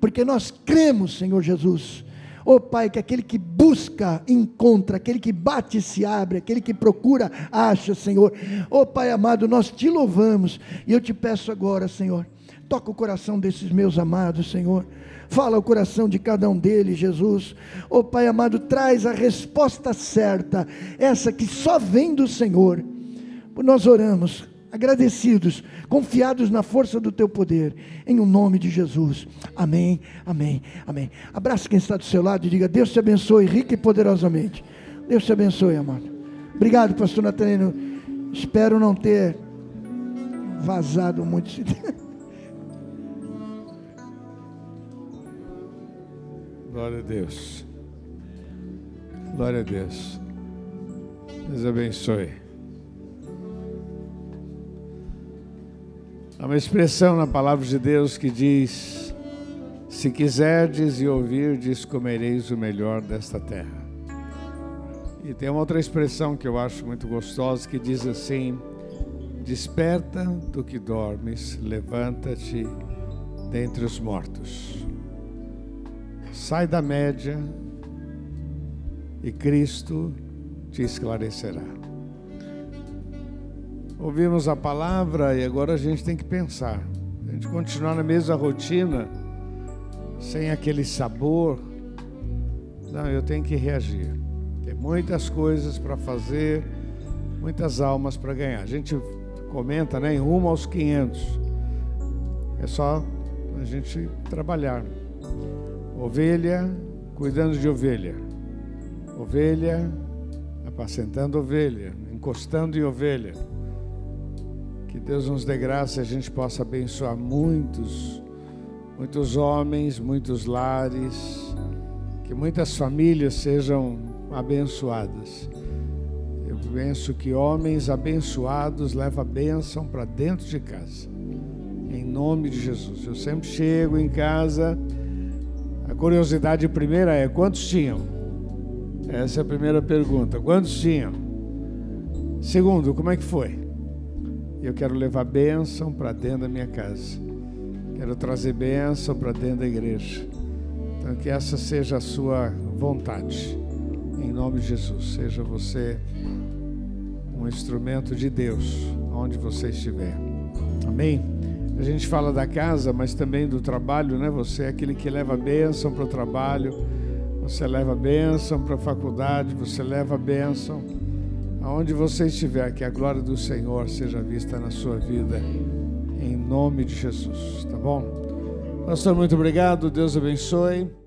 porque nós cremos, Senhor Jesus. Oh Pai, que aquele que busca, encontra, aquele que bate, se abre, aquele que procura, acha, Senhor. Oh Pai amado, nós te louvamos e eu te peço agora, Senhor, toca o coração desses meus amados, Senhor. Fala ao coração de cada um deles, Jesus. Ó oh, Pai amado, traz a resposta certa, essa que só vem do Senhor. Nós oramos, agradecidos, confiados na força do teu poder, em o nome de Jesus. Amém, amém, amém. Abraça quem está do seu lado e diga: Deus te abençoe rica e poderosamente. Deus te abençoe, amado. Obrigado, pastor Natalino. Espero não ter vazado muito. Glória a Deus. Glória a Deus. Deus abençoe. Há uma expressão na palavra de Deus que diz: Se quiserdes e ouvirdes, comereis o melhor desta terra. E tem uma outra expressão que eu acho muito gostosa que diz assim: Desperta do que dormes, levanta-te dentre os mortos. Sai da média e Cristo te esclarecerá. Ouvimos a palavra e agora a gente tem que pensar. A gente continuar na mesma rotina, sem aquele sabor. Não, eu tenho que reagir. Tem muitas coisas para fazer, muitas almas para ganhar. A gente comenta, né, em rumo aos 500. É só a gente trabalhar. Ovelha cuidando de ovelha. Ovelha apacentando ovelha, encostando em ovelha. Que Deus nos dê graça e a gente possa abençoar muitos, muitos homens, muitos lares, que muitas famílias sejam abençoadas. Eu penso que homens abençoados levam a bênção para dentro de casa. Em nome de Jesus. Eu sempre chego em casa a curiosidade primeira é: quantos tinham? Essa é a primeira pergunta. Quantos tinham? Segundo, como é que foi? E eu quero levar bênção para dentro da minha casa. Quero trazer bênção para dentro da igreja. Então, que essa seja a sua vontade. Em nome de Jesus. Seja você um instrumento de Deus, onde você estiver. Amém? A gente fala da casa, mas também do trabalho, né? Você é aquele que leva bênção para o trabalho, você leva bênção para a faculdade, você leva bênção aonde você estiver, que a glória do Senhor seja vista na sua vida, em nome de Jesus, tá bom? Pastor, muito obrigado, Deus abençoe.